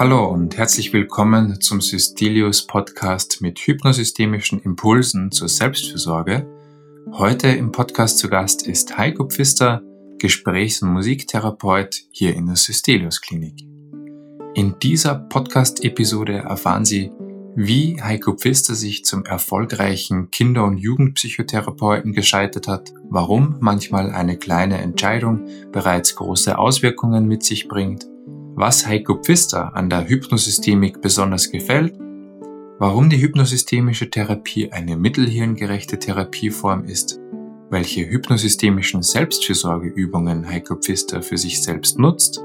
Hallo und herzlich willkommen zum Systelius Podcast mit hypnosystemischen Impulsen zur Selbstfürsorge. Heute im Podcast zu Gast ist Heiko Pfister, Gesprächs- und Musiktherapeut hier in der Systelius Klinik. In dieser Podcast-Episode erfahren Sie, wie Heiko Pfister sich zum erfolgreichen Kinder- und Jugendpsychotherapeuten gescheitert hat, warum manchmal eine kleine Entscheidung bereits große Auswirkungen mit sich bringt, was Heiko Pfister an der Hypnosystemik besonders gefällt, warum die hypnosystemische Therapie eine mittelhirngerechte Therapieform ist, welche hypnosystemischen Selbstfürsorgeübungen Heiko Pfister für sich selbst nutzt,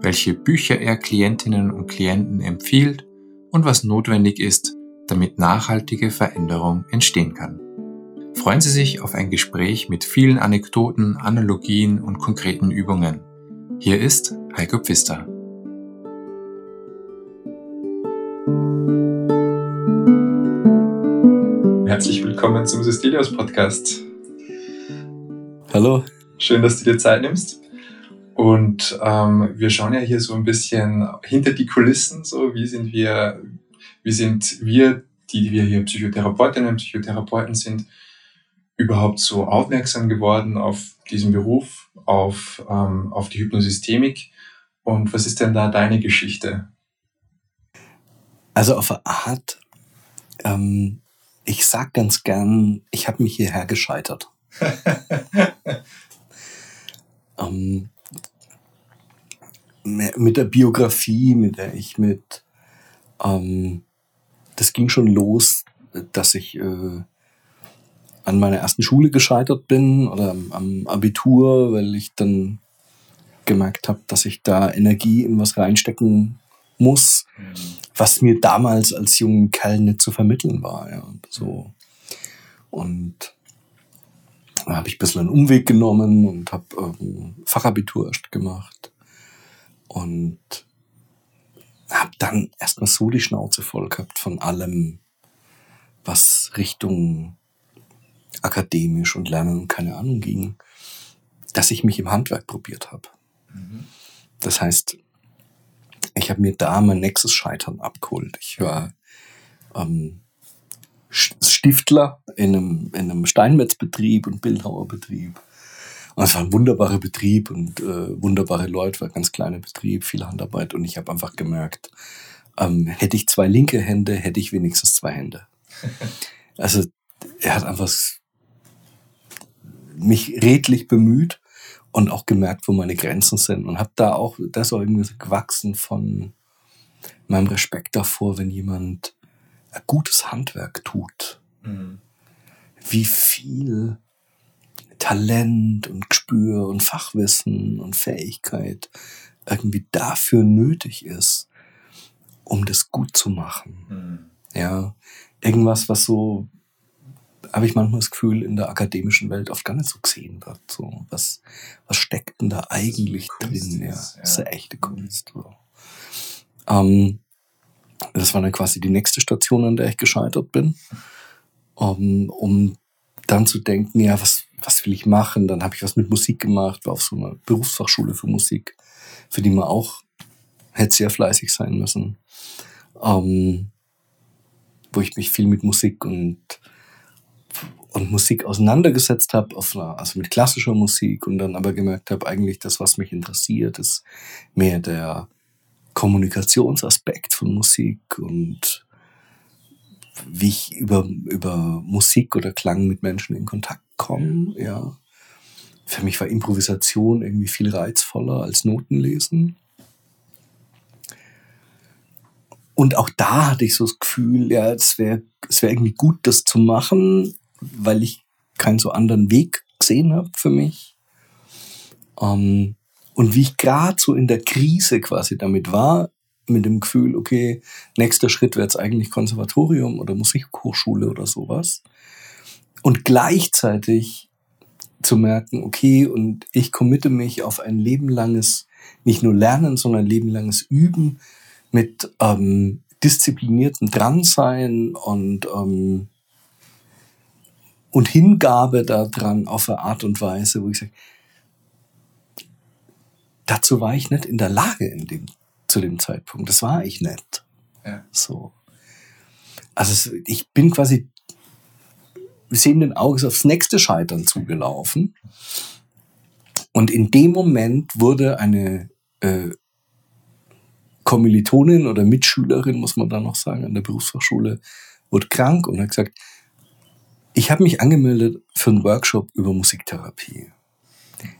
welche Bücher er Klientinnen und Klienten empfiehlt und was notwendig ist, damit nachhaltige Veränderung entstehen kann. Freuen Sie sich auf ein Gespräch mit vielen Anekdoten, Analogien und konkreten Übungen. Hier ist Heiko Pfister. Herzlich willkommen zum Systelios Podcast. Hallo. Schön, dass du dir Zeit nimmst. Und ähm, wir schauen ja hier so ein bisschen hinter die Kulissen, so wie sind wir, wie sind wir, die wir hier Psychotherapeutinnen und Psychotherapeuten sind, überhaupt so aufmerksam geworden auf diesen Beruf, auf, ähm, auf die Hypnosystemik. Und was ist denn da deine Geschichte? Also auf eine Art, ähm, ich sag ganz gern, ich habe mich hierher gescheitert. ähm, mit der Biografie, mit der ich mit, ähm, das ging schon los, dass ich äh, an meiner ersten Schule gescheitert bin oder am, am Abitur, weil ich dann gemerkt habe, dass ich da Energie in was reinstecken muss, mhm. was mir damals als jungen Kerl nicht zu vermitteln war. Ja, so. Und da habe ich ein bisschen einen Umweg genommen und habe ähm, Fachabitur erst gemacht und habe dann erstmal so die Schnauze voll gehabt von allem, was Richtung akademisch und Lernen und keine Ahnung ging, dass ich mich im Handwerk probiert habe. Mhm. Das heißt, ich habe mir da mein nächstes Scheitern abgeholt. Ich war ähm, Stiftler in einem, in einem Steinmetzbetrieb und Bildhauerbetrieb und es war ein wunderbarer Betrieb und äh, wunderbare Leute, war ein ganz kleiner Betrieb, viel Handarbeit. Und ich habe einfach gemerkt, ähm, hätte ich zwei linke Hände, hätte ich wenigstens zwei Hände. Also er hat einfach mich redlich bemüht und auch gemerkt, wo meine Grenzen sind. Und habe da auch, das auch irgendwie so gewachsen von meinem Respekt davor, wenn jemand ein gutes Handwerk tut. Mhm. Wie viel Talent und Gespür und Fachwissen und Fähigkeit irgendwie dafür nötig ist, um das gut zu machen. Mhm. Ja, irgendwas, was so, habe ich manchmal das Gefühl, in der akademischen Welt oft gar nicht so gesehen wird. So, was, was steckt denn da eigentlich Kunst drin? Ist, ja, ja. ist eine echte Kunst. So. Ähm, das war dann quasi die nächste Station, an der ich gescheitert bin, um, um dann zu denken, ja, was, was will ich machen? Dann habe ich was mit Musik gemacht, war auf so einer Berufsfachschule für Musik, für die man auch hätte sehr fleißig sein müssen. Ähm, wo ich mich viel mit Musik und, und Musik auseinandergesetzt habe, also mit klassischer Musik und dann aber gemerkt habe, eigentlich das, was mich interessiert, ist mehr der Kommunikationsaspekt von Musik und wie ich über, über Musik oder Klang mit Menschen in Kontakt komme, ja. Für mich war Improvisation irgendwie viel reizvoller als Notenlesen. Und auch da hatte ich so das Gefühl, ja, es wäre es wär irgendwie gut, das zu machen, weil ich keinen so anderen Weg gesehen habe für mich. Ähm, und wie ich gerade so in der Krise quasi damit war, mit dem Gefühl, okay, nächster Schritt wäre jetzt eigentlich Konservatorium oder Musikhochschule oder sowas. Und gleichzeitig zu merken, okay, und ich committe mich auf ein lebenlanges, nicht nur Lernen, sondern lebenlanges Üben mit ähm, diszipliniertem Dransein und, ähm, und Hingabe daran auf eine Art und Weise, wo ich sage, dazu war ich nicht in der Lage in dem zu dem Zeitpunkt. Das war ich nicht. Ja. So. Also ich bin quasi sehenden Auges aufs nächste Scheitern zugelaufen. Und in dem Moment wurde eine äh, Kommilitonin oder Mitschülerin, muss man da noch sagen, an der Berufsfachschule, wurde krank und hat gesagt, ich habe mich angemeldet für einen Workshop über Musiktherapie.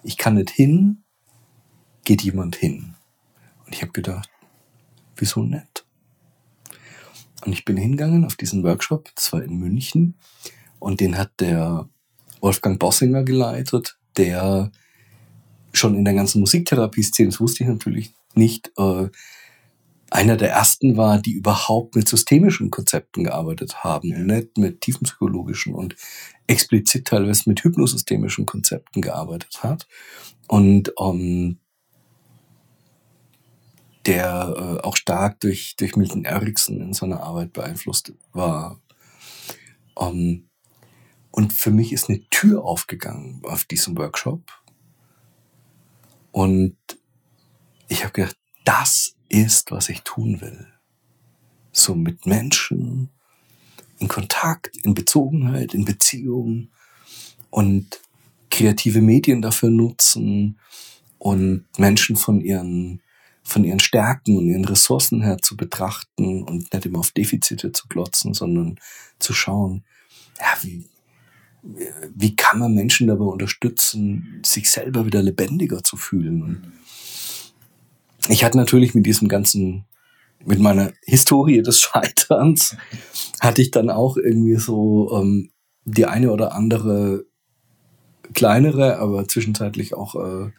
Ich kann nicht hin, geht jemand hin. Und ich habe gedacht, wieso nicht? Und ich bin hingegangen auf diesen Workshop, das war in München, und den hat der Wolfgang Bossinger geleitet, der schon in der ganzen Musiktherapie-Szene, das wusste ich natürlich nicht, äh, einer der ersten war, die überhaupt mit systemischen Konzepten gearbeitet haben, ja. nicht mit tiefenpsychologischen und explizit teilweise mit hypnosystemischen Konzepten gearbeitet hat. Und ähm, der äh, auch stark durch, durch Milton Erickson in seiner Arbeit beeinflusst war. Ähm, und für mich ist eine Tür aufgegangen auf diesem Workshop. Und ich habe gedacht, das ist, was ich tun will. So mit Menschen, in Kontakt, in Bezogenheit, in Beziehung und kreative Medien dafür nutzen und Menschen von ihren von ihren Stärken und ihren Ressourcen her zu betrachten und nicht immer auf Defizite zu glotzen, sondern zu schauen, ja, wie, wie kann man Menschen dabei unterstützen, sich selber wieder lebendiger zu fühlen. Ich hatte natürlich mit diesem ganzen, mit meiner Historie des Scheiterns, hatte ich dann auch irgendwie so ähm, die eine oder andere kleinere, aber zwischenzeitlich auch äh,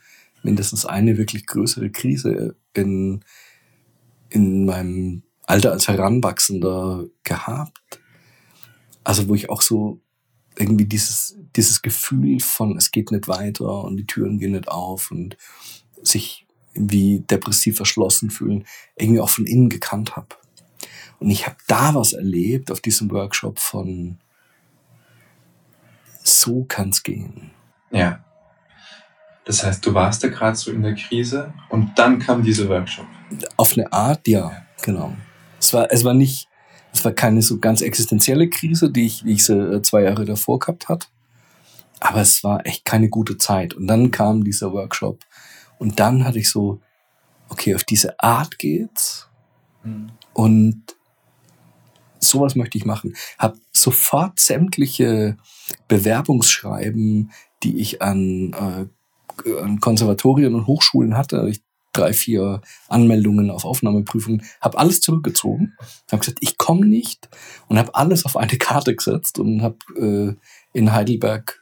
mindestens eine wirklich größere Krise in, in meinem Alter als Heranwachsender gehabt. Also wo ich auch so irgendwie dieses, dieses Gefühl von, es geht nicht weiter und die Türen gehen nicht auf und sich wie depressiv verschlossen fühlen, irgendwie auch von innen gekannt habe. Und ich habe da was erlebt auf diesem Workshop von, so kann's gehen. Ja. Das heißt, du warst da gerade so in der Krise und dann kam dieser Workshop. Auf eine Art, ja, genau. Es war, es war nicht, es war keine so ganz existenzielle Krise, die ich, wie ich sie äh, zwei Jahre davor gehabt hat. Aber es war echt keine gute Zeit. Und dann kam dieser Workshop. Und dann hatte ich so, okay, auf diese Art geht's. Mhm. Und sowas möchte ich machen. Hab sofort sämtliche Bewerbungsschreiben, die ich an äh, an Konservatorien und Hochschulen hatte, ich drei, vier Anmeldungen auf Aufnahmeprüfungen, habe alles zurückgezogen, habe gesagt, ich komme nicht und habe alles auf eine Karte gesetzt und habe äh, in Heidelberg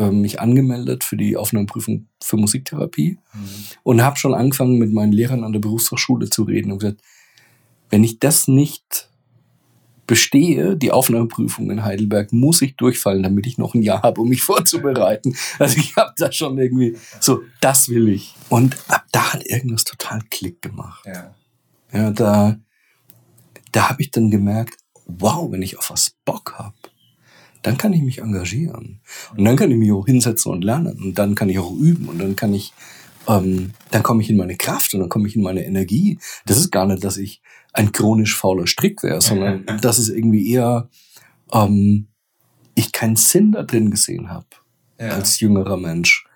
mich angemeldet für die Aufnahmeprüfung für Musiktherapie mhm. und habe schon angefangen mit meinen Lehrern an der Berufsfachschule zu reden und gesagt, wenn ich das nicht bestehe, die Aufnahmeprüfung in Heidelberg, muss ich durchfallen, damit ich noch ein Jahr habe, um mich vorzubereiten. Also ich habe da schon irgendwie so, das will ich. Und ab da hat irgendwas total Klick gemacht. Ja, ja da, da habe ich dann gemerkt, wow, wenn ich auf was Bock habe, dann kann ich mich engagieren. Und dann kann ich mich auch hinsetzen und lernen. Und dann kann ich auch üben. Und dann kann ich, ähm, dann komme ich in meine Kraft und dann komme ich in meine Energie. Das ist gar nicht, dass ich ein chronisch fauler Strick wäre, sondern dass es irgendwie eher ähm, ich keinen Sinn da drin gesehen habe ja. als jüngerer Mensch.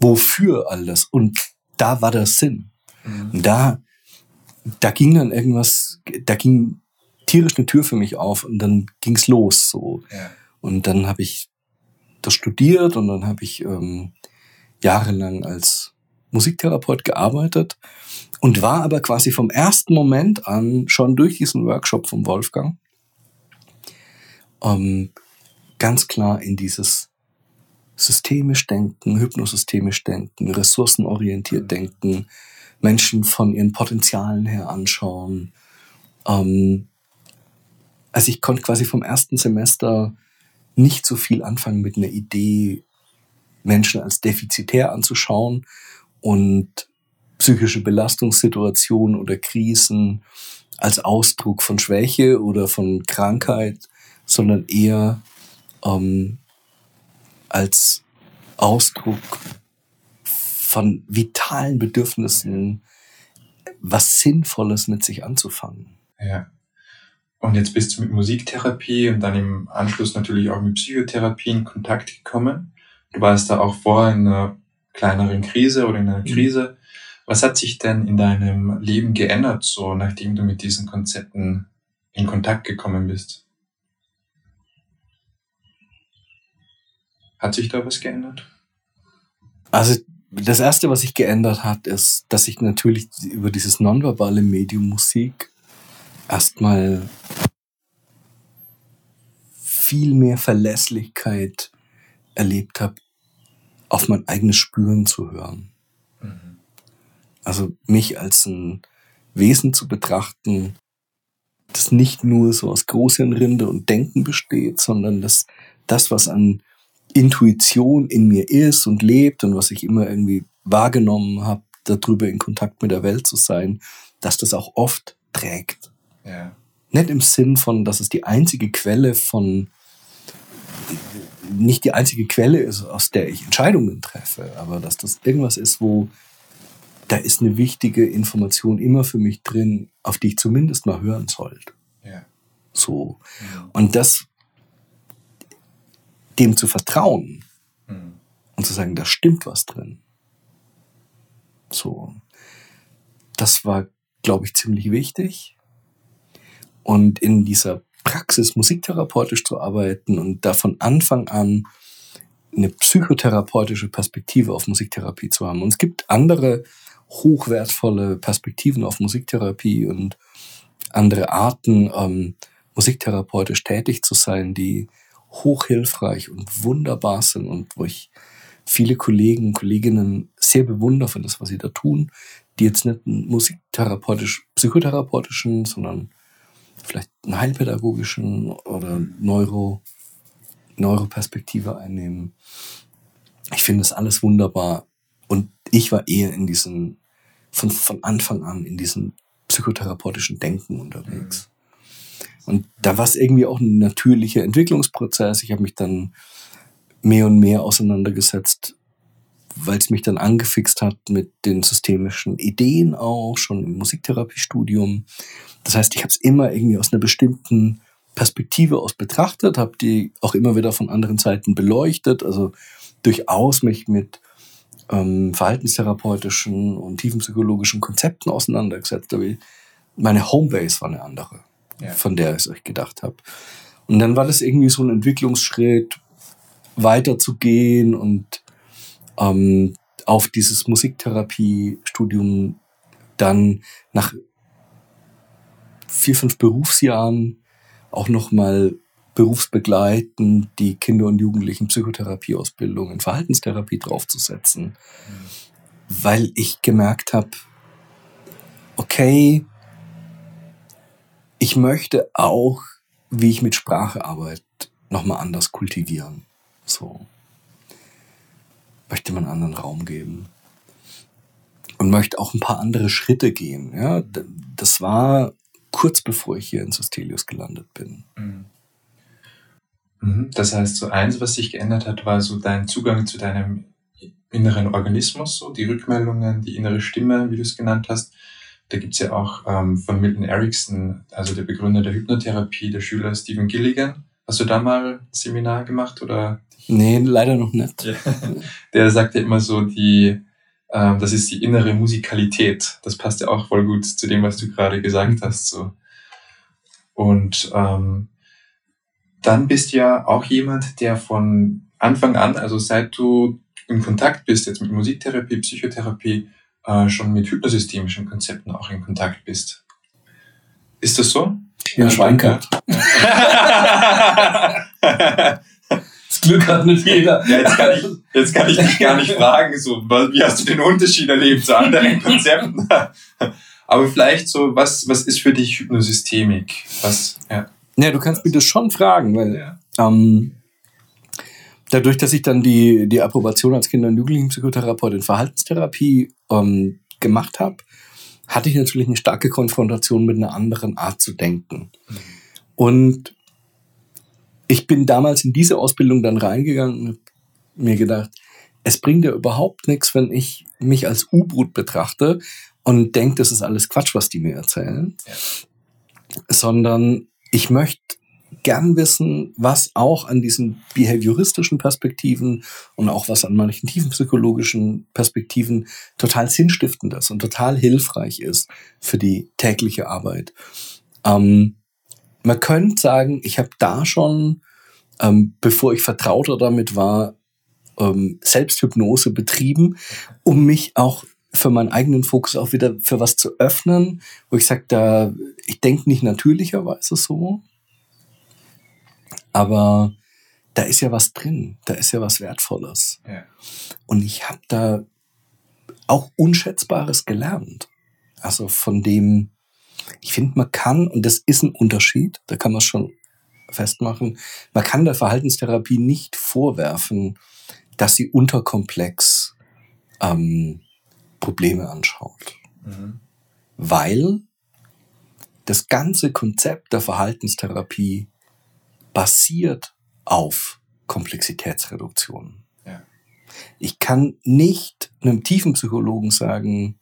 Wofür all das? Und da war der Sinn. Mhm. Und da, da ging dann irgendwas, da ging tierisch eine Tür für mich auf und dann ging's los so. Ja. Und dann habe ich das studiert und dann habe ich ähm, jahrelang als Musiktherapeut gearbeitet und war aber quasi vom ersten Moment an schon durch diesen Workshop vom Wolfgang ähm, ganz klar in dieses systemisch denken, hypnosystemisch denken, ressourcenorientiert denken, Menschen von ihren Potenzialen her anschauen. Ähm, also ich konnte quasi vom ersten Semester nicht so viel anfangen mit einer Idee, Menschen als defizitär anzuschauen und psychische Belastungssituationen oder Krisen als Ausdruck von Schwäche oder von Krankheit, sondern eher ähm, als Ausdruck von vitalen Bedürfnissen, was Sinnvolles mit sich anzufangen. Ja. Und jetzt bist du mit Musiktherapie und dann im Anschluss natürlich auch mit Psychotherapie in Kontakt gekommen. Du warst da auch vorher in einer kleineren Krise oder in einer mhm. Krise. Was hat sich denn in deinem Leben geändert, so nachdem du mit diesen Konzepten in Kontakt gekommen bist? Hat sich da was geändert? Also das Erste, was sich geändert hat, ist, dass ich natürlich über dieses nonverbale Medium Musik erstmal viel mehr Verlässlichkeit erlebt habe, auf mein eigenes Spüren zu hören. Mhm. Also mich als ein Wesen zu betrachten, das nicht nur so aus Großhirnrinde und Denken besteht, sondern dass das, was an Intuition in mir ist und lebt und was ich immer irgendwie wahrgenommen habe, darüber in Kontakt mit der Welt zu sein, dass das auch oft trägt. Ja. Nicht im Sinn von, dass es die einzige Quelle von, nicht die einzige Quelle ist, aus der ich Entscheidungen treffe, aber dass das irgendwas ist, wo da ist eine wichtige Information immer für mich drin, auf die ich zumindest mal hören sollte. Ja. So. Ja. Und das, dem zu vertrauen mhm. und zu sagen, da stimmt was drin. So. Das war, glaube ich, ziemlich wichtig. Und in dieser Praxis musiktherapeutisch zu arbeiten und da von Anfang an eine psychotherapeutische Perspektive auf Musiktherapie zu haben. Und es gibt andere hochwertvolle Perspektiven auf Musiktherapie und andere Arten, ähm, musiktherapeutisch tätig zu sein, die hochhilfreich und wunderbar sind und wo ich viele Kollegen und Kolleginnen sehr bewundere für das, was sie da tun, die jetzt nicht musiktherapeutisch, psychotherapeutischen, sondern vielleicht einen heilpädagogischen oder Neuro, Neuroperspektive einnehmen. Ich finde das alles wunderbar. Und ich war eher in diesem, von, von Anfang an in diesem psychotherapeutischen Denken unterwegs. Mhm. Und da war es irgendwie auch ein natürlicher Entwicklungsprozess. Ich habe mich dann mehr und mehr auseinandergesetzt, weil es mich dann angefixt hat mit den systemischen Ideen auch, schon im Musiktherapiestudium. Das heißt, ich habe es immer irgendwie aus einer bestimmten Perspektive aus betrachtet, habe die auch immer wieder von anderen Seiten beleuchtet, also durchaus mich mit ähm, verhaltenstherapeutischen und tiefenpsychologischen Konzepten auseinandergesetzt. Aber meine Homebase war eine andere, ja. von der ich euch gedacht habe. Und dann war das irgendwie so ein Entwicklungsschritt, weiterzugehen und ähm, auf dieses Musiktherapiestudium dann nach vier, fünf Berufsjahren auch nochmal berufsbegleitend die Kinder- und Jugendlichen Psychotherapieausbildung in Verhaltenstherapie draufzusetzen. Mhm. Weil ich gemerkt habe, okay, ich möchte auch, wie ich mit Sprache arbeite, nochmal anders kultivieren. So. Möchte man anderen Raum geben. Und möchte auch ein paar andere Schritte gehen. Ja, das war kurz bevor ich hier in Sostelius gelandet bin. Mhm. Mhm. Das heißt, so eins, was sich geändert hat, war so dein Zugang zu deinem inneren Organismus, so die Rückmeldungen, die innere Stimme, wie du es genannt hast. Da gibt's ja auch ähm, von Milton Erickson, also der Begründer der Hypnotherapie, der Schüler Stephen Gilligan. Hast du da mal ein Seminar gemacht oder? Nee, leider noch nicht. Ja. Der sagt ja immer so, die, ähm, das ist die innere Musikalität. Das passt ja auch voll gut zu dem, was du gerade gesagt hast. So. Und ähm, dann bist du ja auch jemand, der von Anfang an, also seit du in Kontakt bist, jetzt mit Musiktherapie, Psychotherapie, äh, schon mit hypnosystemischen Konzepten auch in Kontakt bist. Ist das so? Ja, Schweinkart. Das Glück hat nicht jeder. Ja, jetzt, kann ich, jetzt kann ich dich gar nicht fragen, so, wie hast du den Unterschied erlebt zu anderen Konzepten? Aber vielleicht so, was, was ist für dich Hypnosystemik? Was, ja. Ja, du kannst mich das schon fragen, weil ja. ähm, dadurch, dass ich dann die, die Approbation als Kinder- und Jugendlichenpsychotherapeut in Verhaltenstherapie ähm, gemacht habe, hatte ich natürlich eine starke Konfrontation mit einer anderen Art zu denken. Und ich bin damals in diese Ausbildung dann reingegangen und mir gedacht, es bringt ja überhaupt nichts, wenn ich mich als U-Boot betrachte und denke, das ist alles Quatsch, was die mir erzählen, ja. sondern ich möchte gern wissen, was auch an diesen behavioristischen Perspektiven und auch was an manchen tiefenpsychologischen Perspektiven total sinnstiftend ist und total hilfreich ist für die tägliche Arbeit. Ähm, man könnte sagen, ich habe da schon, ähm, bevor ich vertrauter damit war, ähm, Selbsthypnose betrieben, um mich auch für meinen eigenen Fokus auch wieder für was zu öffnen, wo ich sage, da ich denke nicht natürlicherweise so, aber da ist ja was drin, da ist ja was Wertvolles. Ja. Und ich habe da auch Unschätzbares gelernt. Also von dem, ich finde, man kann, und das ist ein Unterschied, da kann man schon festmachen, man kann der Verhaltenstherapie nicht vorwerfen, dass sie unterkomplex ähm, Probleme anschaut. Mhm. Weil das ganze Konzept der Verhaltenstherapie basiert auf Komplexitätsreduktion. Ja. Ich kann nicht einem tiefen Psychologen sagen,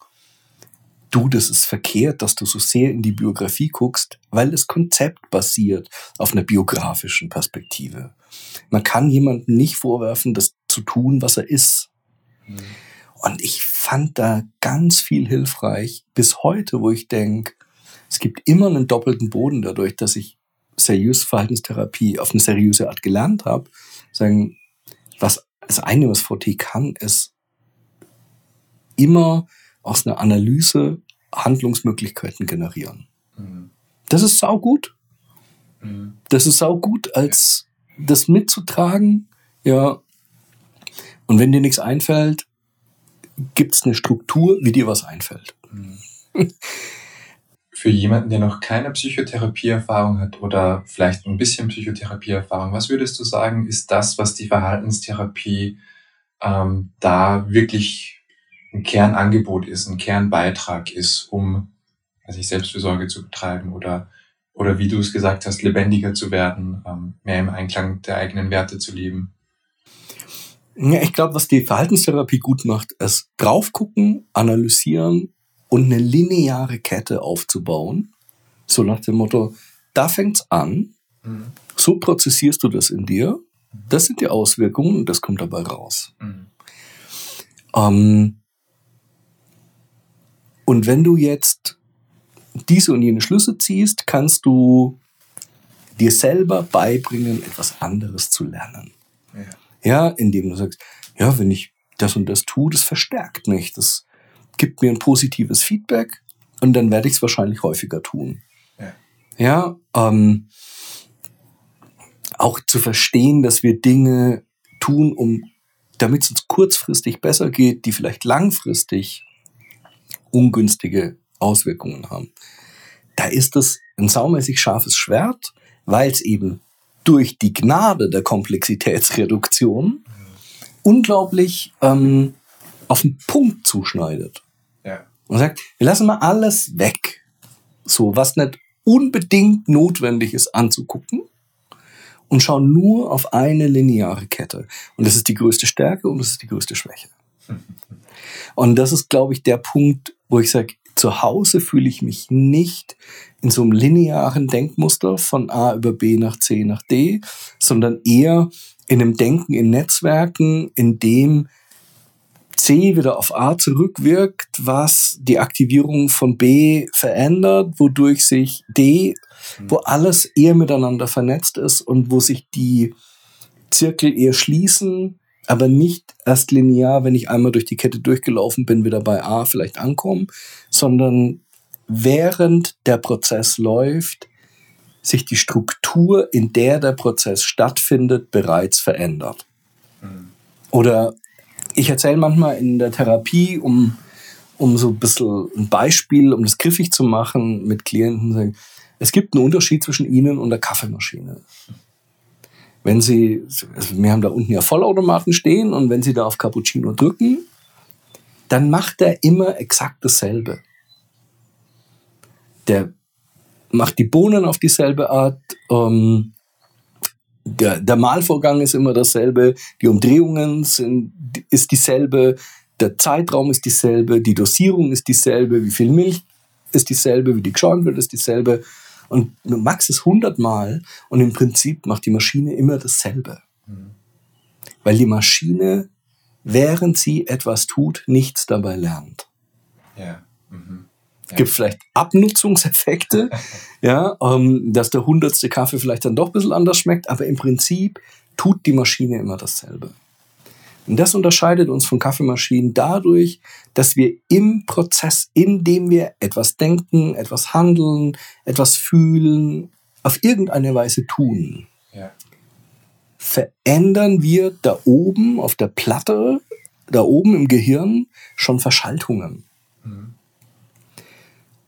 du, das ist verkehrt, dass du so sehr in die Biografie guckst, weil das Konzept basiert auf einer biografischen Perspektive. Man kann jemandem nicht vorwerfen, das zu tun, was er ist. Mhm. Und ich fand da ganz viel hilfreich bis heute, wo ich denke, es gibt immer einen doppelten Boden dadurch, dass ich seriös Verhaltenstherapie auf eine seriöse Art gelernt habe, sagen, was das eine, was VT kann, ist immer aus einer Analyse Handlungsmöglichkeiten generieren. Mhm. Das ist saugut. Mhm. Das ist saugut, als das mitzutragen, ja. Und wenn dir nichts einfällt, gibt es eine Struktur, wie dir was einfällt. Mhm. für jemanden, der noch keine Psychotherapieerfahrung hat oder vielleicht ein bisschen Psychotherapieerfahrung, was würdest du sagen, ist das, was die Verhaltenstherapie ähm, da wirklich ein Kernangebot ist, ein Kernbeitrag ist, um also Selbstfürsorge zu betreiben oder, oder wie du es gesagt hast, lebendiger zu werden, ähm, mehr im Einklang der eigenen Werte zu leben? Ja, ich glaube, was die Verhaltenstherapie gut macht, ist drauf gucken, analysieren und eine lineare Kette aufzubauen. So nach dem Motto, da fängt's an, mhm. so prozessierst du das in dir, das sind die Auswirkungen und das kommt dabei raus. Mhm. Ähm, und wenn du jetzt diese und jene Schlüsse ziehst, kannst du dir selber beibringen, etwas anderes zu lernen. Ja, ja indem du sagst, ja, wenn ich das und das tue, das verstärkt mich, das gibt mir ein positives Feedback und dann werde ich es wahrscheinlich häufiger tun. Ja, ja ähm, auch zu verstehen, dass wir Dinge tun, um damit es uns kurzfristig besser geht, die vielleicht langfristig ungünstige Auswirkungen haben. Da ist es ein saumäßig scharfes Schwert, weil es eben durch die Gnade der Komplexitätsreduktion unglaublich ähm, auf den Punkt zuschneidet. Und sagt, wir lassen mal alles weg. So, was nicht unbedingt notwendig ist anzugucken und schauen nur auf eine lineare Kette. Und das ist die größte Stärke und das ist die größte Schwäche. Und das ist, glaube ich, der Punkt, wo ich sage, zu Hause fühle ich mich nicht in so einem linearen Denkmuster von A über B nach C nach D, sondern eher in einem Denken in Netzwerken, in dem C wieder auf A zurückwirkt, was die Aktivierung von B verändert, wodurch sich D, mhm. wo alles eher miteinander vernetzt ist und wo sich die Zirkel eher schließen, aber nicht erst linear, wenn ich einmal durch die Kette durchgelaufen bin, wieder bei A vielleicht ankommen, sondern während der Prozess läuft, sich die Struktur, in der der Prozess stattfindet, bereits verändert. Mhm. Oder ich erzähle manchmal in der Therapie, um, um so ein bisschen ein Beispiel, um das griffig zu machen mit Klienten, es gibt einen Unterschied zwischen Ihnen und der Kaffeemaschine. Wenn Sie, also wir haben da unten ja Vollautomaten stehen und wenn Sie da auf Cappuccino drücken, dann macht er immer exakt dasselbe. Der macht die Bohnen auf dieselbe Art, ähm, der, der Malvorgang ist immer dasselbe, die Umdrehungen sind, ist dieselbe, der Zeitraum ist dieselbe, die Dosierung ist dieselbe, wie viel Milch ist dieselbe, wie die geschäumt wird, ist dieselbe. Und du machst es hundertmal und im Prinzip macht die Maschine immer dasselbe. Mhm. Weil die Maschine, während sie etwas tut, nichts dabei lernt. Ja. Mhm. Es gibt vielleicht Abnutzungseffekte, ja, ähm, dass der hundertste Kaffee vielleicht dann doch ein bisschen anders schmeckt, aber im Prinzip tut die Maschine immer dasselbe. Und das unterscheidet uns von Kaffeemaschinen dadurch, dass wir im Prozess, in dem wir etwas denken, etwas handeln, etwas fühlen, auf irgendeine Weise tun, ja. verändern wir da oben auf der Platte, da oben im Gehirn schon Verschaltungen. Mhm.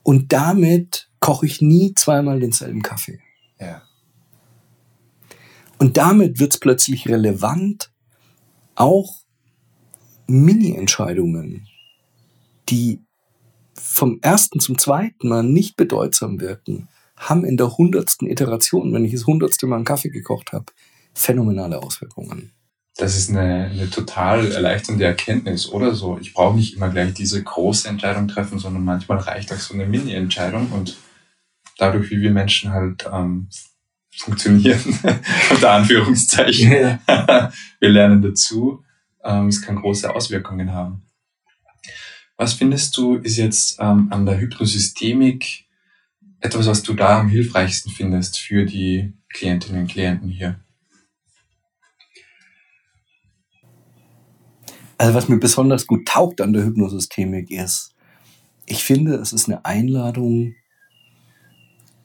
Und damit koche ich nie zweimal denselben Kaffee. Ja. Und damit wird es plötzlich relevant, auch Mini-Entscheidungen, die vom ersten zum zweiten Mal nicht bedeutsam wirken, haben in der hundertsten Iteration, wenn ich das hundertste Mal einen Kaffee gekocht habe, phänomenale Auswirkungen. Das ist eine, eine total erleichternde Erkenntnis, oder so. Ich brauche nicht immer gleich diese große Entscheidung treffen, sondern manchmal reicht auch so eine Mini-Entscheidung und dadurch, wie wir Menschen halt ähm, funktionieren, unter Anführungszeichen. Ja. Wir lernen dazu. Ähm, es kann große Auswirkungen haben. Was findest du, ist jetzt ähm, an der Hypnosystemik etwas, was du da am hilfreichsten findest für die Klientinnen und Klienten hier? Also was mir besonders gut taugt an der Hypnosystemik ist, ich finde, es ist eine Einladung,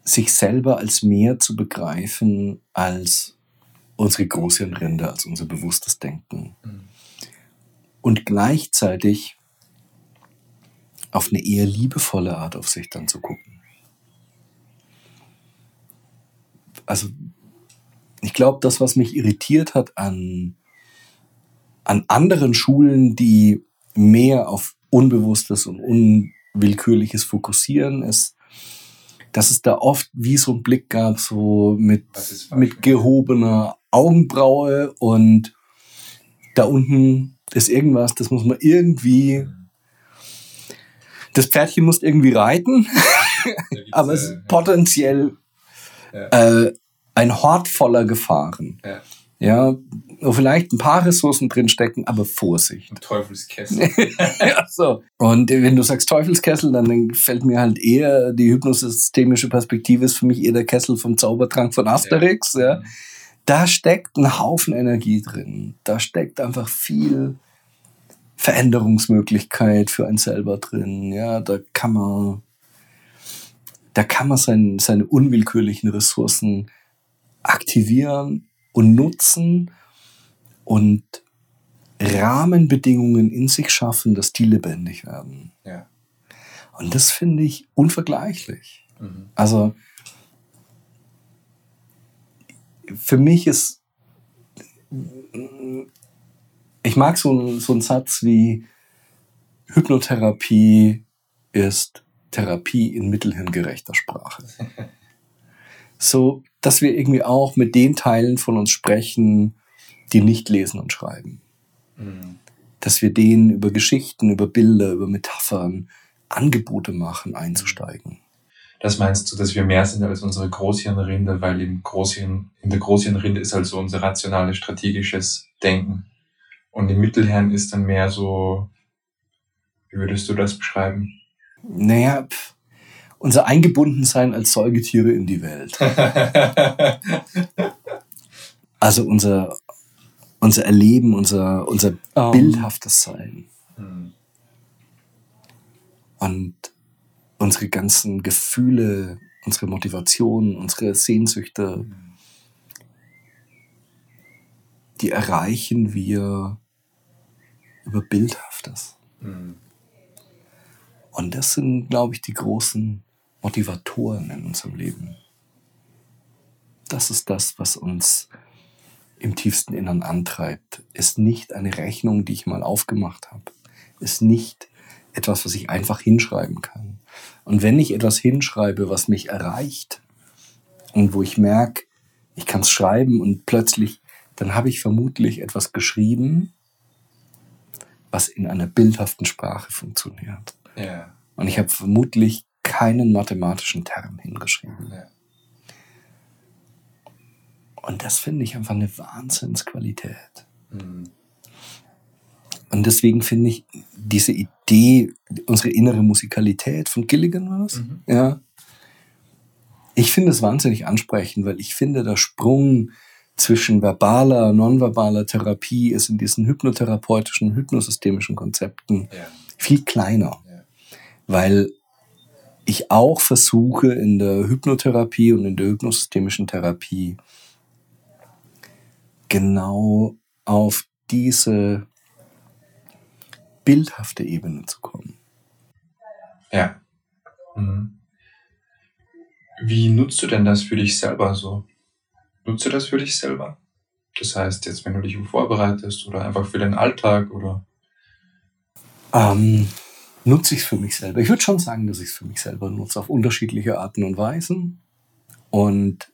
sich selber als mehr zu begreifen als unsere Großhirnrinde, als unser bewusstes Denken. Mhm. Und gleichzeitig auf eine eher liebevolle Art auf sich dann zu gucken. Also ich glaube, das, was mich irritiert hat an, an anderen Schulen, die mehr auf Unbewusstes und Unwillkürliches fokussieren, ist, dass es da oft wie so ein Blick gab, so mit, mit gehobener Augenbraue und da unten ist irgendwas, das muss man irgendwie, das Pferdchen muss irgendwie reiten, aber es ist potenziell ja. äh, ein Hort voller Gefahren. Ja. Ja, vielleicht ein paar Ressourcen drinstecken, aber Vorsicht. Ein Teufelskessel. ja, so. Und wenn du sagst Teufelskessel, dann fällt mir halt eher die hypnosystemische Perspektive ist für mich eher der Kessel vom Zaubertrank von Asterix. Ja. ja. Da steckt ein Haufen Energie drin. Da steckt einfach viel Veränderungsmöglichkeit für einen selber drin. Ja, da kann man, da kann man sein, seine unwillkürlichen Ressourcen aktivieren und nutzen und Rahmenbedingungen in sich schaffen, dass die lebendig werden. Ja. Und das finde ich unvergleichlich. Mhm. Also für mich ist, ich mag so, so einen Satz wie Hypnotherapie ist Therapie in mittelhirngerechter Sprache. so, dass wir irgendwie auch mit den Teilen von uns sprechen, die nicht lesen und schreiben. Mhm. Dass wir denen über Geschichten, über Bilder, über Metaphern Angebote machen, einzusteigen. Das meinst du, dass wir mehr sind als unsere Großhirnrinde, weil im Großhirn, in der Großhirnrinde ist halt so unser rationales, strategisches Denken. Und im Mittelhirn ist dann mehr so, wie würdest du das beschreiben? Naja, pff, unser Eingebundensein als Säugetiere in die Welt. also unser, unser Erleben, unser, unser um. bildhaftes Sein. Hm. Und unsere ganzen Gefühle, unsere Motivationen, unsere Sehnsüchte, hm. die erreichen wir über Bildhaftes. Mhm. Und das sind, glaube ich, die großen Motivatoren in unserem Leben. Das ist das, was uns im tiefsten Innern antreibt. Ist nicht eine Rechnung, die ich mal aufgemacht habe. Ist nicht etwas, was ich einfach hinschreiben kann. Und wenn ich etwas hinschreibe, was mich erreicht und wo ich merke, ich kann es schreiben und plötzlich, dann habe ich vermutlich etwas geschrieben, was in einer bildhaften Sprache funktioniert. Ja. Und ich habe vermutlich keinen mathematischen Term hingeschrieben. Ja. Und das finde ich einfach eine Wahnsinnsqualität. Mhm. Und deswegen finde ich diese Idee, unsere innere Musikalität von Gilligan war das, Mhm. ja. Ich finde es wahnsinnig ansprechend, weil ich finde, der Sprung zwischen verbaler, nonverbaler Therapie ist in diesen hypnotherapeutischen, hypnosystemischen Konzepten Ja. viel kleiner. Ja. Weil ich auch versuche in der Hypnotherapie und in der hypnosystemischen Therapie genau auf diese bildhafte Ebene zu kommen. Ja. Mhm. Wie nutzt du denn das für dich selber so? Nutzt du das für dich selber? Das heißt, jetzt, wenn du dich vorbereitest oder einfach für den Alltag oder. Ähm, nutze ich es für mich selber? Ich würde schon sagen, dass ich es für mich selber nutze, auf unterschiedliche Arten und Weisen. Und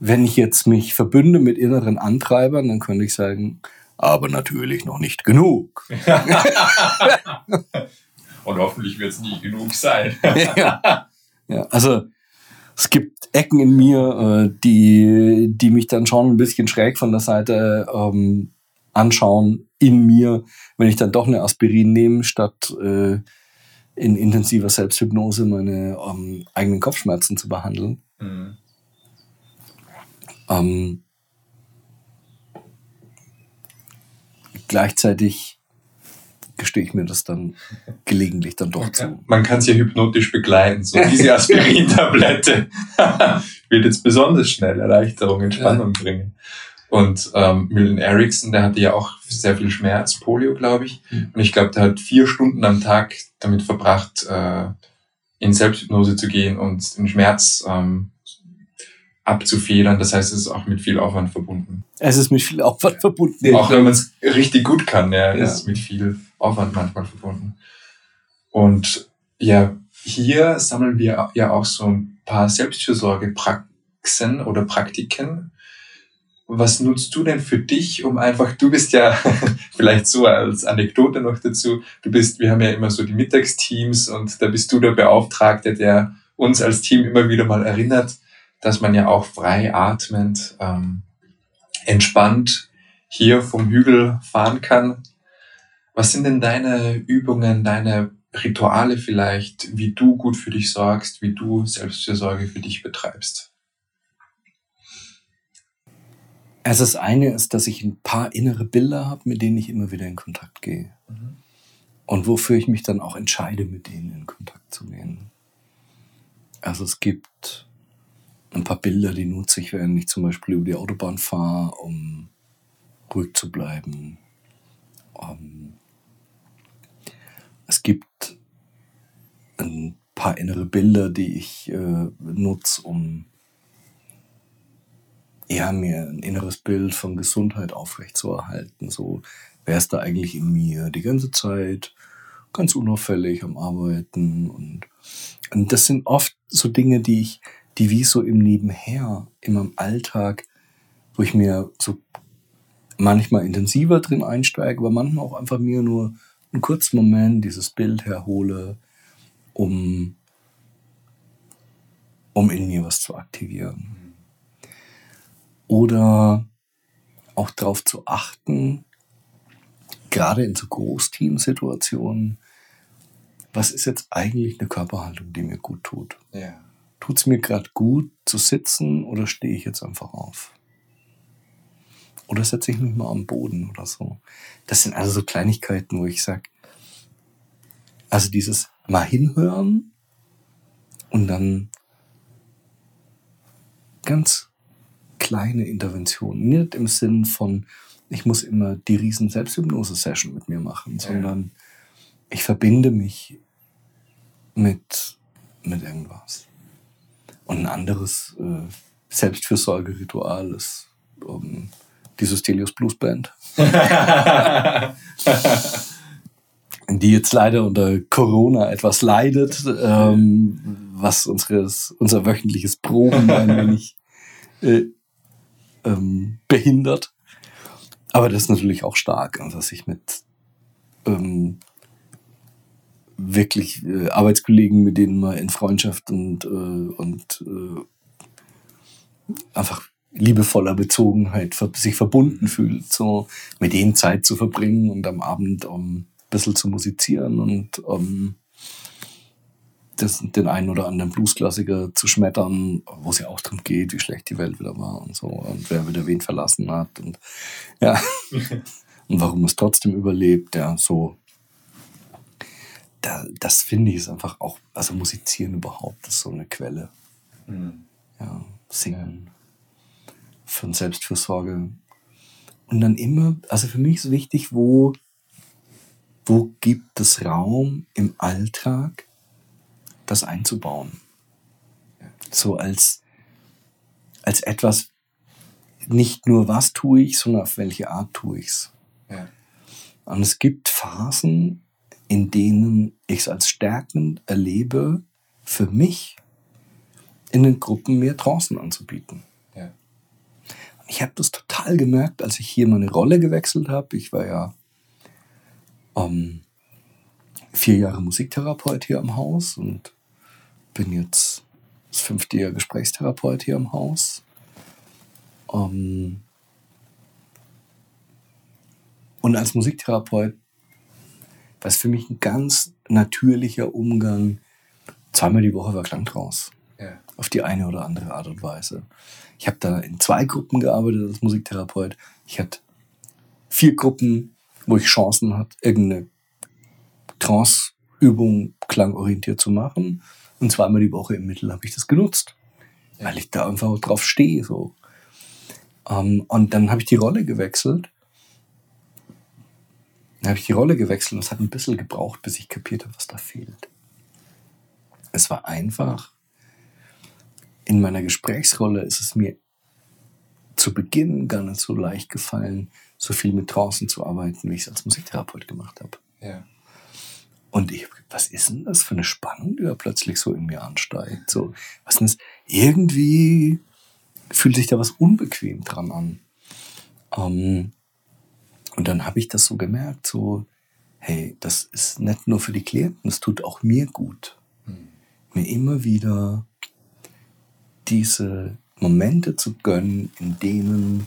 wenn ich jetzt mich verbünde mit inneren Antreibern, dann könnte ich sagen, aber natürlich noch nicht genug. Und hoffentlich wird es nie genug sein. ja. ja, also es gibt Ecken in mir, äh, die, die mich dann schon ein bisschen schräg von der Seite ähm, anschauen in mir, wenn ich dann doch eine Aspirin nehme, statt äh, in intensiver Selbsthypnose meine ähm, eigenen Kopfschmerzen zu behandeln. Mhm. Ähm, gleichzeitig gestehe ich mir das dann gelegentlich dann doch zu. Man kann es ja hypnotisch begleiten. So diese Aspirin-Tablette wird jetzt besonders schnell Erleichterung, Entspannung bringen. Und ähm, Milton Erickson, der hatte ja auch sehr viel Schmerz, Polio, glaube ich. Mhm. Und ich glaube, der hat vier Stunden am Tag damit verbracht, äh, in Selbsthypnose zu gehen und den Schmerz ähm, abzufedern. Das heißt, es ist auch mit viel Aufwand verbunden. Es ist mit viel Aufwand verbunden. Auch wenn man es richtig gut kann, ja, Ja. ist mit viel Aufwand manchmal verbunden. Und ja, hier sammeln wir ja auch so ein paar Selbstfürsorgepraxen oder Praktiken. Was nutzt du denn für dich, um einfach, du bist ja vielleicht so als Anekdote noch dazu, du bist, wir haben ja immer so die Mittagsteams und da bist du der Beauftragte, der uns als Team immer wieder mal erinnert, dass man ja auch frei atmend, ähm, entspannt hier vom Hügel fahren kann. Was sind denn deine Übungen, deine Rituale vielleicht, wie du gut für dich sorgst, wie du Selbstfürsorge für dich betreibst? Also das eine ist, dass ich ein paar innere Bilder habe, mit denen ich immer wieder in Kontakt gehe. Und wofür ich mich dann auch entscheide, mit denen in Kontakt zu gehen. Also es gibt ein paar Bilder, die nutze ich, wenn ich zum Beispiel über die Autobahn fahre, um ruhig zu bleiben. Ähm, es gibt ein paar innere Bilder, die ich äh, nutze, um ja, mir ein inneres Bild von Gesundheit aufrechtzuerhalten. So, wer ist da eigentlich in mir die ganze Zeit ganz unauffällig am Arbeiten und, und das sind oft so Dinge, die ich, die wie so im Nebenher, in meinem Alltag, wo ich mir so manchmal intensiver drin einsteige, aber manchmal auch einfach mir nur einen kurzen Moment dieses Bild herhole, um, um in mir was zu aktivieren oder auch darauf zu achten, gerade in so Großteamsituationen, was ist jetzt eigentlich eine Körperhaltung, die mir gut tut? Ja. Tut es mir gerade gut zu sitzen oder stehe ich jetzt einfach auf? Oder setze ich mich mal am Boden oder so? Das sind also so Kleinigkeiten, wo ich sage, also dieses mal hinhören und dann ganz kleine Interventionen. Nicht im Sinn von, ich muss immer die riesen Selbsthypnose-Session mit mir machen, sondern ich verbinde mich mit, mit irgendwas. Und ein anderes äh, Selbstfürsorgeritual ist ähm, die Systelius Blues Band, die jetzt leider unter Corona etwas leidet, ähm, was unseres, unser wöchentliches Proben ein wenig äh, ähm, behindert. aber das ist natürlich auch stark, also dass ich mit ähm, wirklich äh, Arbeitskollegen, mit denen man in Freundschaft und, äh, und äh, einfach liebevoller Bezogenheit sich verbunden fühlt, so mit denen Zeit zu verbringen und am Abend um ein bisschen zu musizieren und um das, den einen oder anderen Bluesklassiker zu schmettern, wo es ja auch darum geht, wie schlecht die Welt wieder war und so und wer wieder wen verlassen hat und ja und warum es trotzdem überlebt, ja, so da, das finde ich ist einfach auch, also musizieren überhaupt ist so eine Quelle. Mhm. Ja, singen von Selbstfürsorge. Und dann immer, also für mich ist wichtig, wo, wo gibt es Raum im Alltag, das einzubauen. So als, als etwas, nicht nur was tue ich, sondern auf welche Art tue ich es. Ja. Und es gibt Phasen, in denen ich es als stärkend erlebe, für mich in den Gruppen mehr Trancen anzubieten. Ja. Ich habe das total gemerkt, als ich hier meine Rolle gewechselt habe. Ich war ja ähm, vier Jahre Musiktherapeut hier am Haus und bin jetzt das fünfte Jahr Gesprächstherapeut hier am Haus. Ähm, und als Musiktherapeut was für mich ein ganz natürlicher Umgang. Zweimal die Woche war Klang draus. Ja. Auf die eine oder andere Art und Weise. Ich habe da in zwei Gruppen gearbeitet als Musiktherapeut. Ich hatte vier Gruppen, wo ich Chancen hatte, irgendeine Trance-Übung klangorientiert zu machen. Und zweimal die Woche im Mittel habe ich das genutzt, ja. weil ich da einfach drauf stehe. So. Ähm, und dann habe ich die Rolle gewechselt dann habe ich die Rolle gewechselt und es hat ein bisschen gebraucht, bis ich kapiert habe, was da fehlt. Es war einfach. In meiner Gesprächsrolle ist es mir zu Beginn gar nicht so leicht gefallen, so viel mit draußen zu arbeiten, wie ich es als Musiktherapeut gemacht habe. Ja. Und ich, was ist denn das für eine Spannung, die da plötzlich so in mir ansteigt? So, was ist? Irgendwie fühlt sich da was unbequem dran an. Ähm, und dann habe ich das so gemerkt, so, hey, das ist nicht nur für die Klienten, es tut auch mir gut. Mhm. Mir immer wieder diese Momente zu gönnen, in denen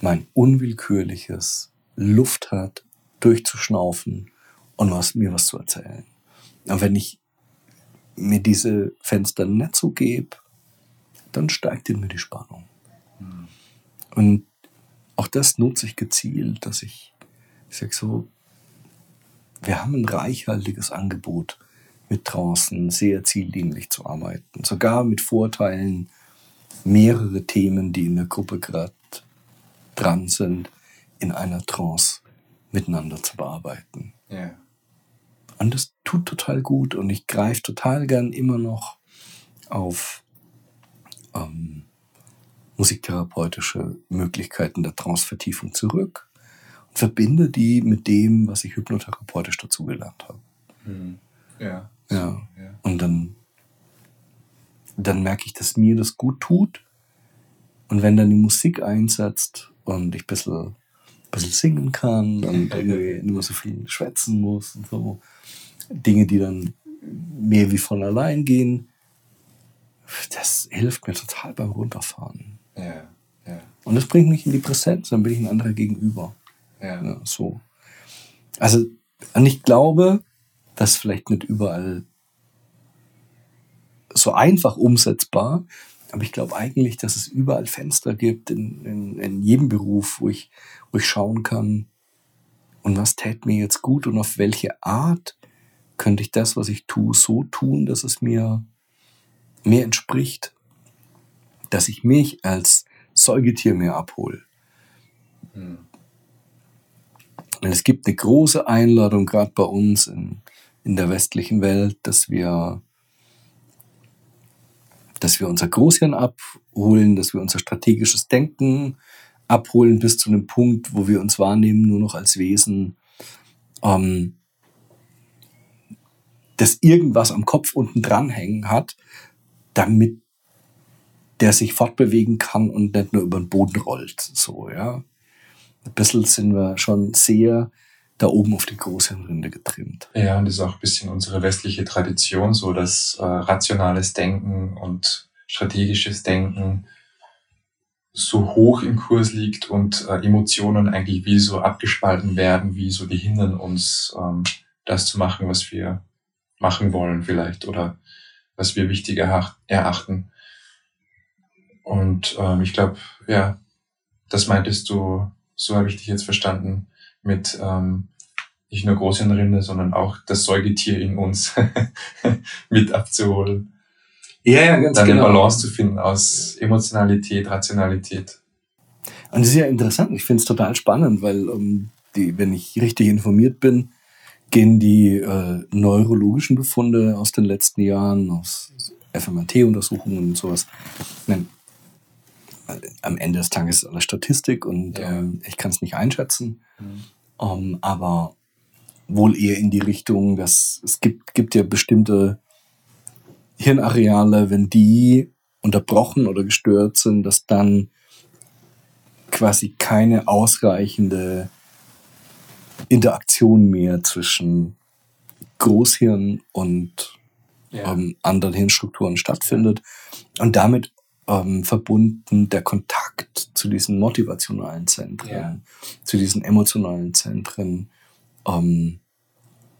mein unwillkürliches Luft hat, durchzuschnaufen und was, mir was zu erzählen. Und wenn ich mir diese Fenster nicht so gebe, dann steigt in mir die Spannung. Mhm. Und auch das nutze ich gezielt, dass ich, ich sage so, wir haben ein reichhaltiges Angebot mit Trancen sehr zieldienlich zu arbeiten. Sogar mit Vorteilen, mehrere Themen, die in der Gruppe gerade dran sind, in einer Trance miteinander zu bearbeiten. Ja. Und das tut total gut und ich greife total gern immer noch auf ähm, musiktherapeutische Möglichkeiten der Transvertiefung zurück und verbinde die mit dem, was ich hypnotherapeutisch dazugelernt habe. Mhm. Ja. ja. ja. Und dann, dann merke ich, dass mir das gut tut. Und wenn dann die Musik einsetzt und ich ein bisschen, bisschen singen kann und irgendwie nicht mehr so viel schwätzen muss und so, Dinge, die dann mehr wie von allein gehen, das hilft mir total beim Runterfahren. Ja, ja. Und das bringt mich in die Präsenz, dann bin ich ein anderer gegenüber. Ja. ja so. Also, und ich glaube, dass vielleicht nicht überall so einfach umsetzbar, aber ich glaube eigentlich, dass es überall Fenster gibt in, in, in jedem Beruf, wo ich, wo ich schauen kann, und was täte mir jetzt gut und auf welche Art könnte ich das, was ich tue, so tun, dass es mir mehr entspricht dass ich mich als Säugetier mehr abhole. Hm. Es gibt eine große Einladung, gerade bei uns in, in der westlichen Welt, dass wir, dass wir unser Großhirn abholen, dass wir unser strategisches Denken abholen bis zu einem Punkt, wo wir uns wahrnehmen nur noch als Wesen, ähm, das irgendwas am Kopf unten dranhängen hat, damit der sich fortbewegen kann und nicht nur über den Boden rollt. So, ja. ein bisschen sind wir schon sehr da oben auf die Großhirnrinde getrimmt. Ja, und das ist auch ein bisschen unsere westliche Tradition, so dass äh, rationales Denken und strategisches Denken so hoch im Kurs liegt und äh, Emotionen eigentlich wie so abgespalten werden, wie so die hindern uns, ähm, das zu machen, was wir machen wollen vielleicht oder was wir wichtig erachten. Und ähm, ich glaube, ja, das meintest du, so habe ich dich jetzt verstanden, mit ähm, nicht nur Großhirnrinde, sondern auch das Säugetier in uns mit abzuholen. Ja, ja, ganz Dann genau. eine Balance zu finden aus Emotionalität, Rationalität. Und das ist ja interessant. Ich finde es total spannend, weil um, ähm, die, wenn ich richtig informiert bin, gehen die äh, neurologischen Befunde aus den letzten Jahren, aus FMRT-Untersuchungen und sowas. Nein, am Ende des Tages ist alles Statistik und ja. ähm, ich kann es nicht einschätzen. Mhm. Ähm, aber wohl eher in die Richtung, dass es gibt, gibt ja bestimmte Hirnareale, wenn die unterbrochen oder gestört sind, dass dann quasi keine ausreichende Interaktion mehr zwischen Großhirn und ja. ähm, anderen Hirnstrukturen stattfindet und damit ähm, verbunden der Kontakt zu diesen motivationalen Zentren, ja. zu diesen emotionalen Zentren, ähm,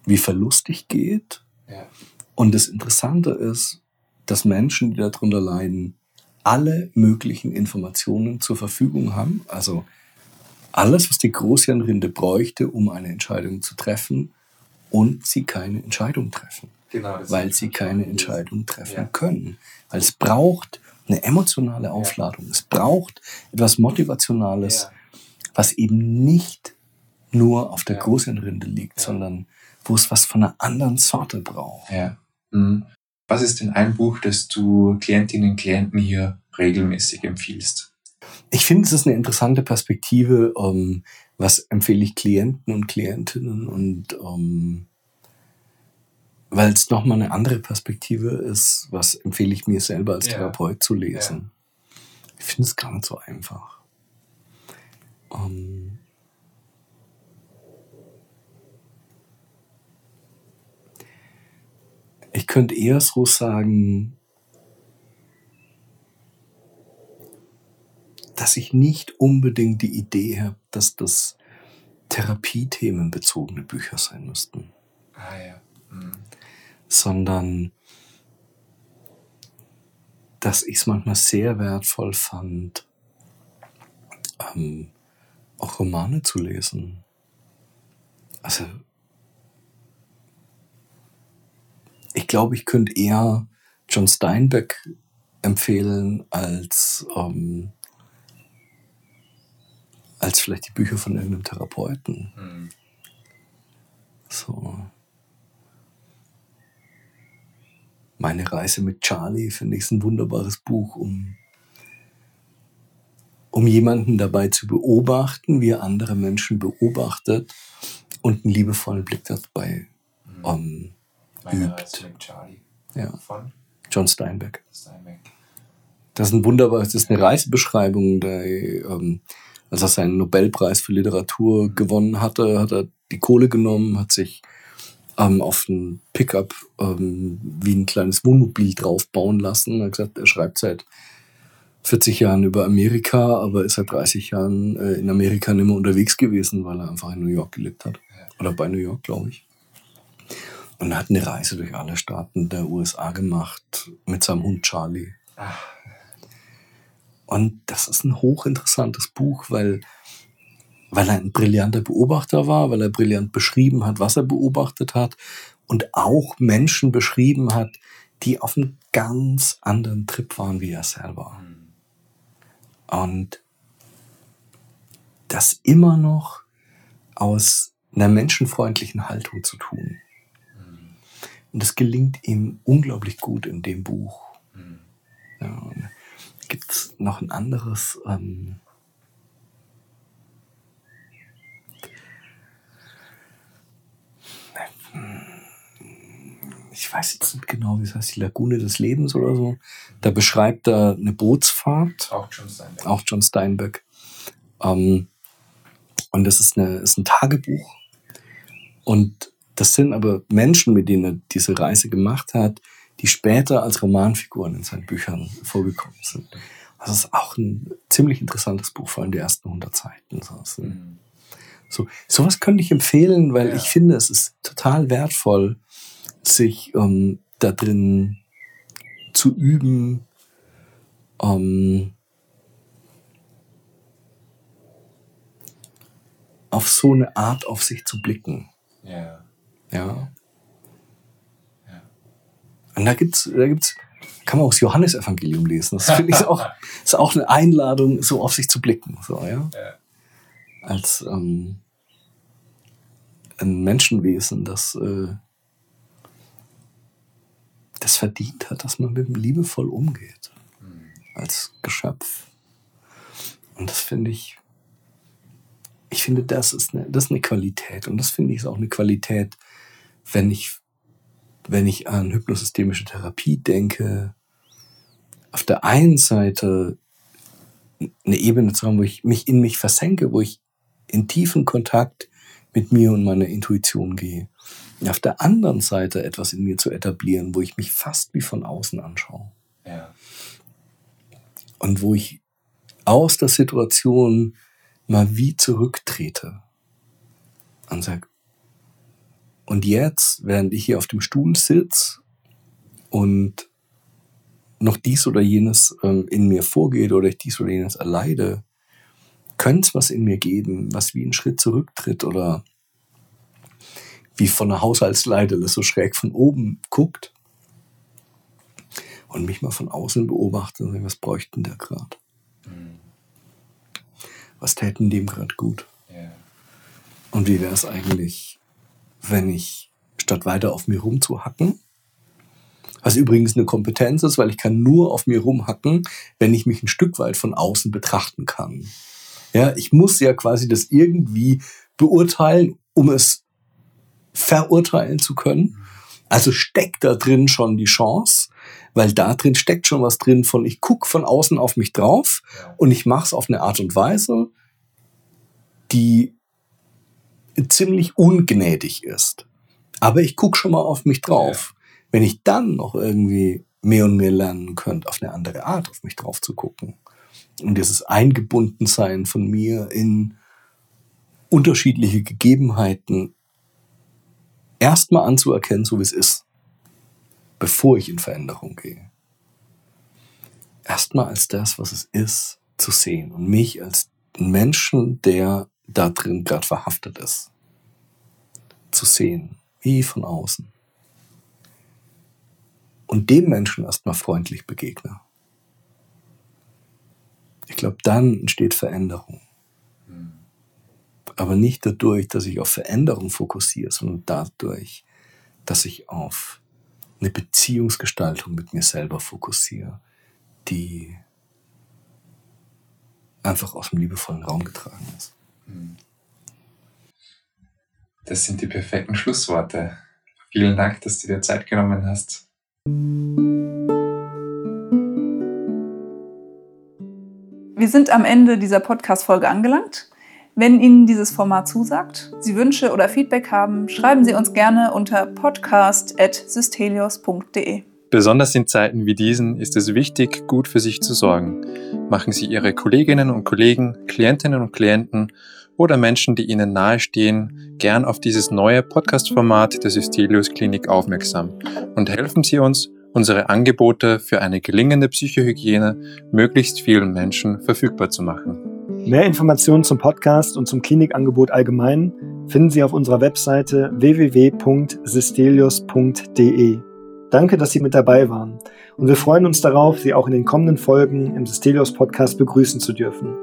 wie verlustig geht. Ja. Und das Interessante ist, dass Menschen, die darunter leiden, alle möglichen Informationen zur Verfügung haben. Also alles, was die Großhirnrinde bräuchte, um eine Entscheidung zu treffen, und sie keine Entscheidung treffen. Genau, weil sie keine Entscheidung treffen ja. können. Weil es braucht eine emotionale Aufladung. Ja. Es braucht etwas Motivationales, ja. was eben nicht nur auf der Großhirnrinde liegt, sondern wo es was von einer anderen Sorte braucht. Ja. Mhm. Was ist denn ein Buch, das du Klientinnen und Klienten hier regelmäßig empfiehlst? Ich finde, es ist eine interessante Perspektive. Ähm, was empfehle ich Klienten und Klientinnen und ähm, weil es nochmal eine andere Perspektive ist, was empfehle ich mir selber als ja. Therapeut zu lesen. Ja. Ich finde es gar nicht so einfach. Um, ähm, ich könnte eher so sagen, dass ich nicht unbedingt die Idee habe, dass das therapiethemenbezogene Bücher sein müssten. Ah ja. Mhm. Sondern dass ich es manchmal sehr wertvoll fand, ähm, auch Romane zu lesen. Also ich glaube, ich könnte eher John Steinbeck empfehlen als, ähm, als vielleicht die Bücher von irgendeinem Therapeuten. Mhm. So. Meine Reise mit Charlie finde ich ein wunderbares Buch, um, um jemanden dabei zu beobachten, wie er andere Menschen beobachtet und einen liebevollen Blick dabei mhm. um, meine übt. mit Charlie. Ja. Von? John Steinbeck. Steinbeck. Das ist ein wunderbares, das ist eine Reisebeschreibung, der, ähm, als er seinen Nobelpreis für Literatur gewonnen hatte, hat er die Kohle genommen, hat sich ähm, auf ein Pickup ähm, wie ein kleines Wohnmobil draufbauen lassen. Er hat gesagt, er schreibt seit 40 Jahren über Amerika, aber ist seit 30 Jahren äh, in Amerika nicht mehr unterwegs gewesen, weil er einfach in New York gelebt hat. Oder bei New York, glaube ich. Und er hat eine Reise durch alle Staaten der USA gemacht mit seinem Hund Charlie. Ach. Und das ist ein hochinteressantes Buch, weil, weil er ein brillanter Beobachter war, weil er brillant beschrieben hat, was er beobachtet hat und auch Menschen beschrieben hat, die auf einem ganz anderen Trip waren wie er selber. Und das immer noch aus einer menschenfreundlichen Haltung zu tun. Und das gelingt ihm unglaublich gut in dem Buch. Mhm. Ja, Gibt es noch ein anderes? Ähm, ich weiß jetzt nicht genau, wie es heißt, die Lagune des Lebens oder so. Da beschreibt er eine Bootsfahrt. Auch John Steinbeck. Auch John Steinbeck. Ähm, Und das ist, eine, ist ein Tagebuch. Und das sind aber Menschen, mit denen er diese Reise gemacht hat, die später als Romanfiguren in seinen Büchern vorgekommen sind. Das ist auch ein ziemlich interessantes Buch, vor allem die ersten 100 Seiten. So, mhm. So sowas könnte ich empfehlen, weil ja. ich finde, es ist total wertvoll, sich ähm, da drin zu üben, ähm, auf so eine Art auf sich zu blicken. Ja. Ja. ja. Und da gibt's, da gibt's, kann man auch das Johannesevangelium lesen. Das finde ich auch, ist auch eine Einladung, so auf sich zu blicken, so, ja. ja. Als, ähm, ein Menschenwesen, das, äh, das verdient hat, dass man mit ihm liebevoll umgeht. Mhm. Als Geschöpf. Und das finde ich, ich finde, das ist eine, das ist eine Qualität. Und das finde ich ist auch eine Qualität, wenn ich, wenn ich an hypnosystemische Therapie denke. Auf der einen Seite eine Ebene zu haben, wo ich mich in mich versenke, wo ich in tiefen Kontakt mit mir und meiner Intuition gehe. Und auf der anderen Seite etwas in mir zu etablieren, wo ich mich fast wie von außen anschaue. Ja. Und wo ich aus der Situation mal wie zurücktrete und sage, und jetzt, während ich hier auf dem Stuhl sitze und noch dies oder jenes ähm, in mir vorgeht oder ich dies oder jenes erleide, könnte es was in mir geben, was wie einen Schritt zurücktritt oder wie von einer Haushaltsleiter so schräg von oben guckt und mich mal von außen beobachtet und sagt, was bräuchten der gerade? Mhm was täten dem gerade gut? Yeah. Und wie wäre es eigentlich, wenn ich statt weiter auf mir rumzuhacken, was übrigens eine Kompetenz ist, weil ich kann nur auf mir rumhacken, wenn ich mich ein Stück weit von außen betrachten kann. Ja, ich muss ja quasi das irgendwie beurteilen, um es verurteilen zu können. Also steckt da drin schon die Chance, weil da drin steckt schon was drin von, ich gucke von außen auf mich drauf und ich mache es auf eine Art und Weise, die ziemlich ungnädig ist. Aber ich gucke schon mal auf mich drauf. Wenn ich dann noch irgendwie mehr und mehr lernen könnte, auf eine andere Art auf mich drauf zu gucken. Und dieses Eingebundensein von mir in unterschiedliche Gegebenheiten erstmal anzuerkennen, so wie es ist bevor ich in Veränderung gehe. Erstmal als das, was es ist, zu sehen und mich als Menschen, der da drin gerade verhaftet ist, zu sehen, wie von außen. Und dem Menschen erstmal freundlich begegne. Ich glaube, dann entsteht Veränderung. Aber nicht dadurch, dass ich auf Veränderung fokussiere, sondern dadurch, dass ich auf eine Beziehungsgestaltung mit mir selber fokussiere, die einfach aus dem liebevollen Raum getragen ist. Das sind die perfekten Schlussworte. Vielen Dank, dass du dir Zeit genommen hast. Wir sind am Ende dieser Podcast-Folge angelangt. Wenn Ihnen dieses Format zusagt, Sie Wünsche oder Feedback haben, schreiben Sie uns gerne unter podcast.systelios.de. Besonders in Zeiten wie diesen ist es wichtig, gut für sich zu sorgen. Machen Sie Ihre Kolleginnen und Kollegen, Klientinnen und Klienten oder Menschen, die Ihnen nahestehen, gern auf dieses neue Podcast-Format der Systelius Klinik aufmerksam und helfen Sie uns, unsere Angebote für eine gelingende Psychohygiene möglichst vielen Menschen verfügbar zu machen. Mehr Informationen zum Podcast und zum Klinikangebot allgemein finden Sie auf unserer Webseite www.sistelius.de. Danke, dass Sie mit dabei waren und wir freuen uns darauf, Sie auch in den kommenden Folgen im Sistelius Podcast begrüßen zu dürfen.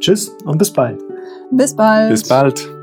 Tschüss und bis bald. Bis bald. Bis bald.